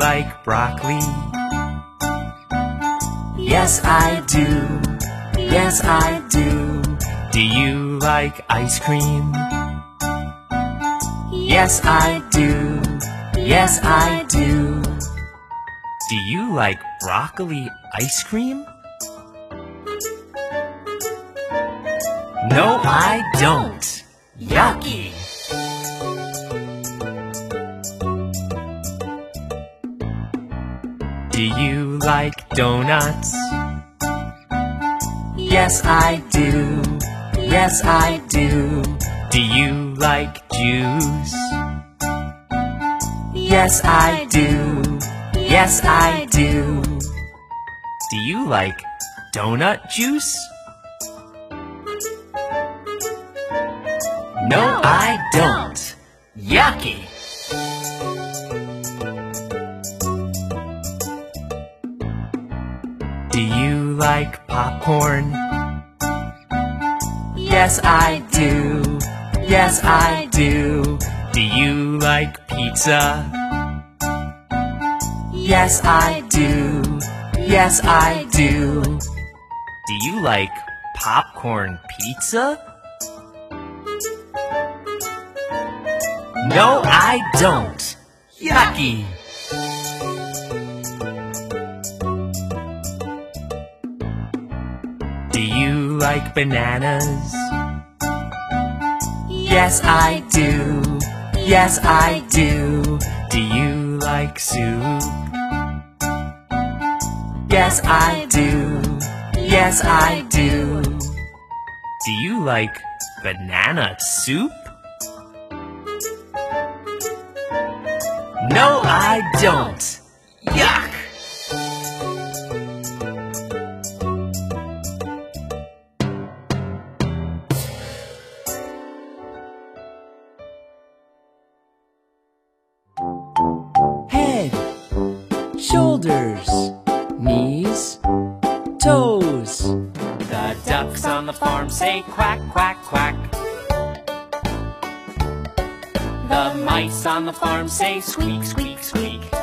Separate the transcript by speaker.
Speaker 1: like broccoli? Yes, I do. Yes, I do. Do you like ice cream? Yes, I do. Yes, I do. Do you like broccoli ice cream? No, I don't. Yucky. Do you like donuts? Yes, I do. Yes, I do. Do you like juice? Yes, I do. Yes, I do. Do you like donut juice? No, I don't. Yucky. Do you like popcorn? Yes, I do. Yes, I do. Do you like pizza? Yes, I do. Yes, I do. Do you like popcorn pizza? No, I don't. Yucky. You like bananas? Yes, I do. Yes, I do. Do you like soup? Yes, I do. Yes, I do. Do you like banana soup? No, I don't.
Speaker 2: Shoulders, knees, toes.
Speaker 1: The ducks on the farm say quack, quack, quack. The mice on the farm say squeak, squeak, squeak.